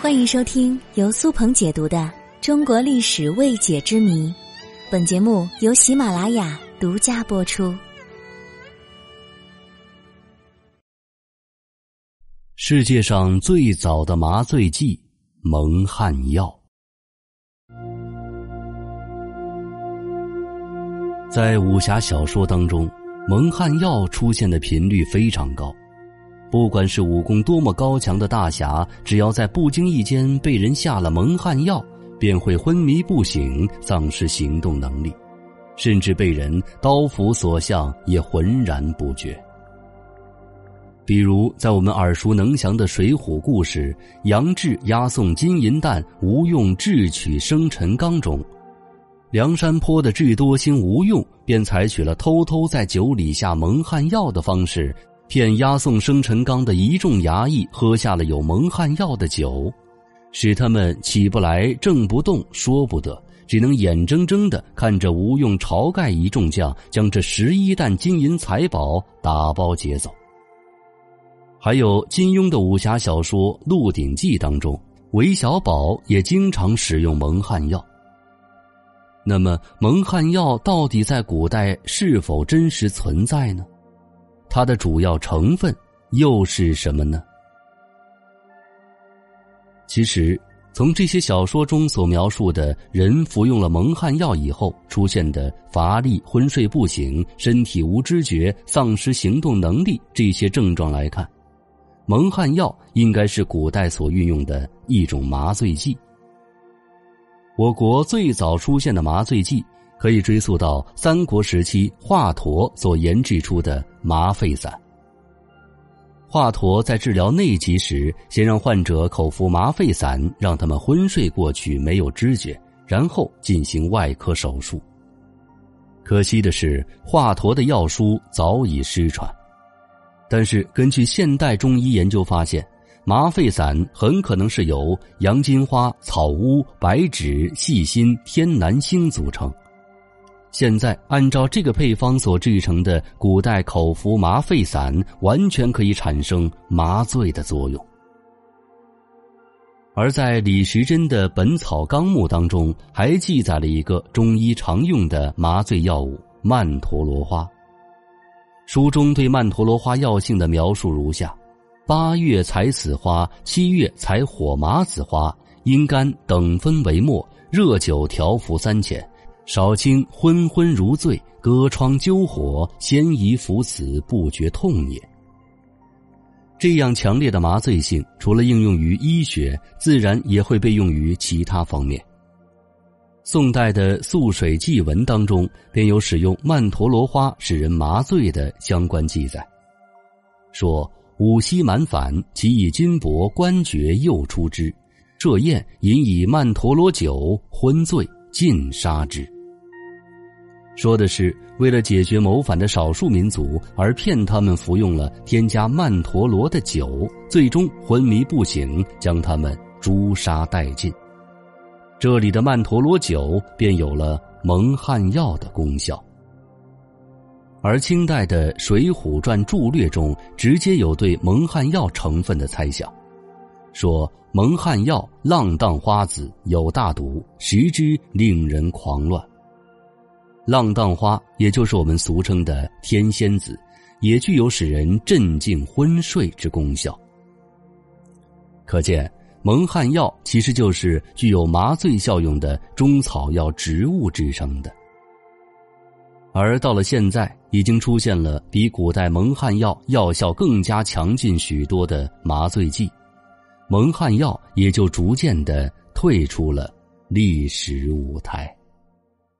欢迎收听由苏鹏解读的《中国历史未解之谜》，本节目由喜马拉雅独家播出。世界上最早的麻醉剂——蒙汗药，在武侠小说当中，蒙汗药出现的频率非常高。不管是武功多么高强的大侠，只要在不经意间被人下了蒙汗药，便会昏迷不醒，丧失行动能力，甚至被人刀斧所向也浑然不觉。比如，在我们耳熟能详的《水浒》故事“杨志押送金银弹，吴用智取生辰纲”中，梁山坡的智多星吴用便采取了偷偷在酒里下蒙汗药的方式。骗押送生辰纲的一众衙役喝下了有蒙汗药的酒，使他们起不来、正不动、说不得，只能眼睁睁的看着吴用、晁盖一众将将这十一担金银财宝打包劫走。还有金庸的武侠小说《鹿鼎记》当中，韦小宝也经常使用蒙汗药。那么，蒙汗药到底在古代是否真实存在呢？它的主要成分又是什么呢？其实，从这些小说中所描述的人服用了蒙汗药以后出现的乏力、昏睡不醒、身体无知觉、丧失行动能力这些症状来看，蒙汗药应该是古代所运用的一种麻醉剂。我国最早出现的麻醉剂。可以追溯到三国时期华佗所研制出的麻沸散。华佗在治疗内疾时，先让患者口服麻沸散，让他们昏睡过去，没有知觉，然后进行外科手术。可惜的是，华佗的药书早已失传。但是，根据现代中医研究发现，麻沸散很可能是由洋金花、草乌、白芷、细辛、天南星组成。现在按照这个配方所制成的古代口服麻沸散，完全可以产生麻醉的作用。而在李时珍的《本草纲目》当中，还记载了一个中医常用的麻醉药物——曼陀罗花。书中对曼陀罗花药性的描述如下：八月采此花，七月采火麻子花，阴干等分为末，热酒调服三钱。少卿昏昏如醉，隔窗灸火，先宜服此，不觉痛也。这样强烈的麻醉性，除了应用于医学，自然也会被用于其他方面。宋代的《素水记文》当中，便有使用曼陀罗花使人麻醉的相关记载，说：“五溪蛮反，其以金箔官爵诱出之，设宴饮以曼陀罗酒，昏醉，尽杀之。”说的是为了解决谋反的少数民族而骗他们服用了添加曼陀罗的酒，最终昏迷不醒，将他们诛杀殆尽。这里的曼陀罗酒便有了蒙汗药的功效。而清代的《水浒传注略》中直接有对蒙汗药成分的猜想，说蒙汗药浪荡花子有大毒，食之令人狂乱。浪荡花，也就是我们俗称的天仙子，也具有使人镇静昏睡之功效。可见，蒙汗药其实就是具有麻醉效用的中草药植物制成的。而到了现在，已经出现了比古代蒙汗药药效更加强劲许多的麻醉剂，蒙汗药也就逐渐的退出了历史舞台。